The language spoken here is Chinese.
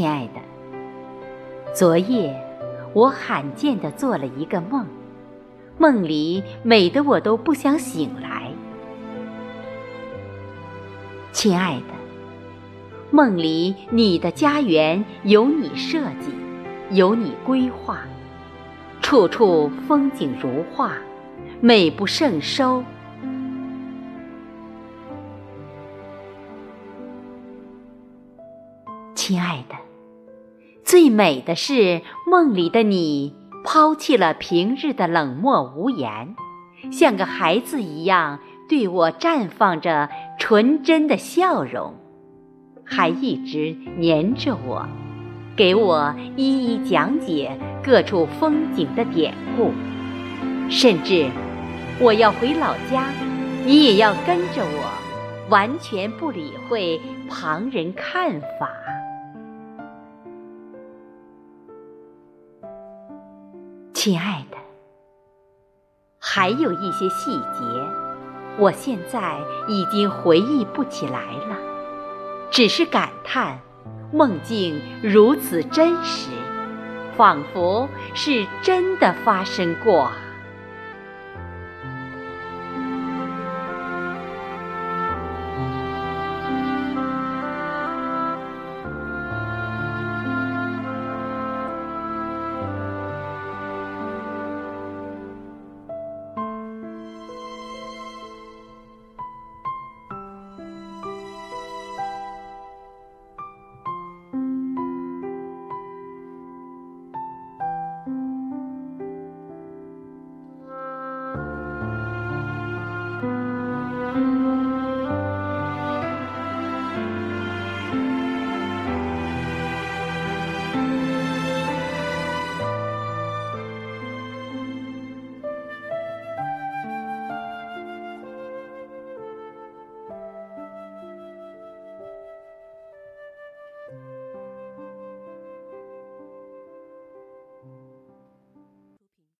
亲爱的，昨夜我罕见的做了一个梦，梦里美的我都不想醒来。亲爱的，梦里你的家园有你设计，有你规划，处处风景如画，美不胜收。亲爱的，最美的是梦里的你抛弃了平日的冷漠无言，像个孩子一样对我绽放着纯真的笑容，还一直黏着我，给我一一讲解各处风景的典故，甚至我要回老家，你也要跟着我，完全不理会旁人看法。亲爱的，还有一些细节，我现在已经回忆不起来了，只是感叹梦境如此真实，仿佛是真的发生过。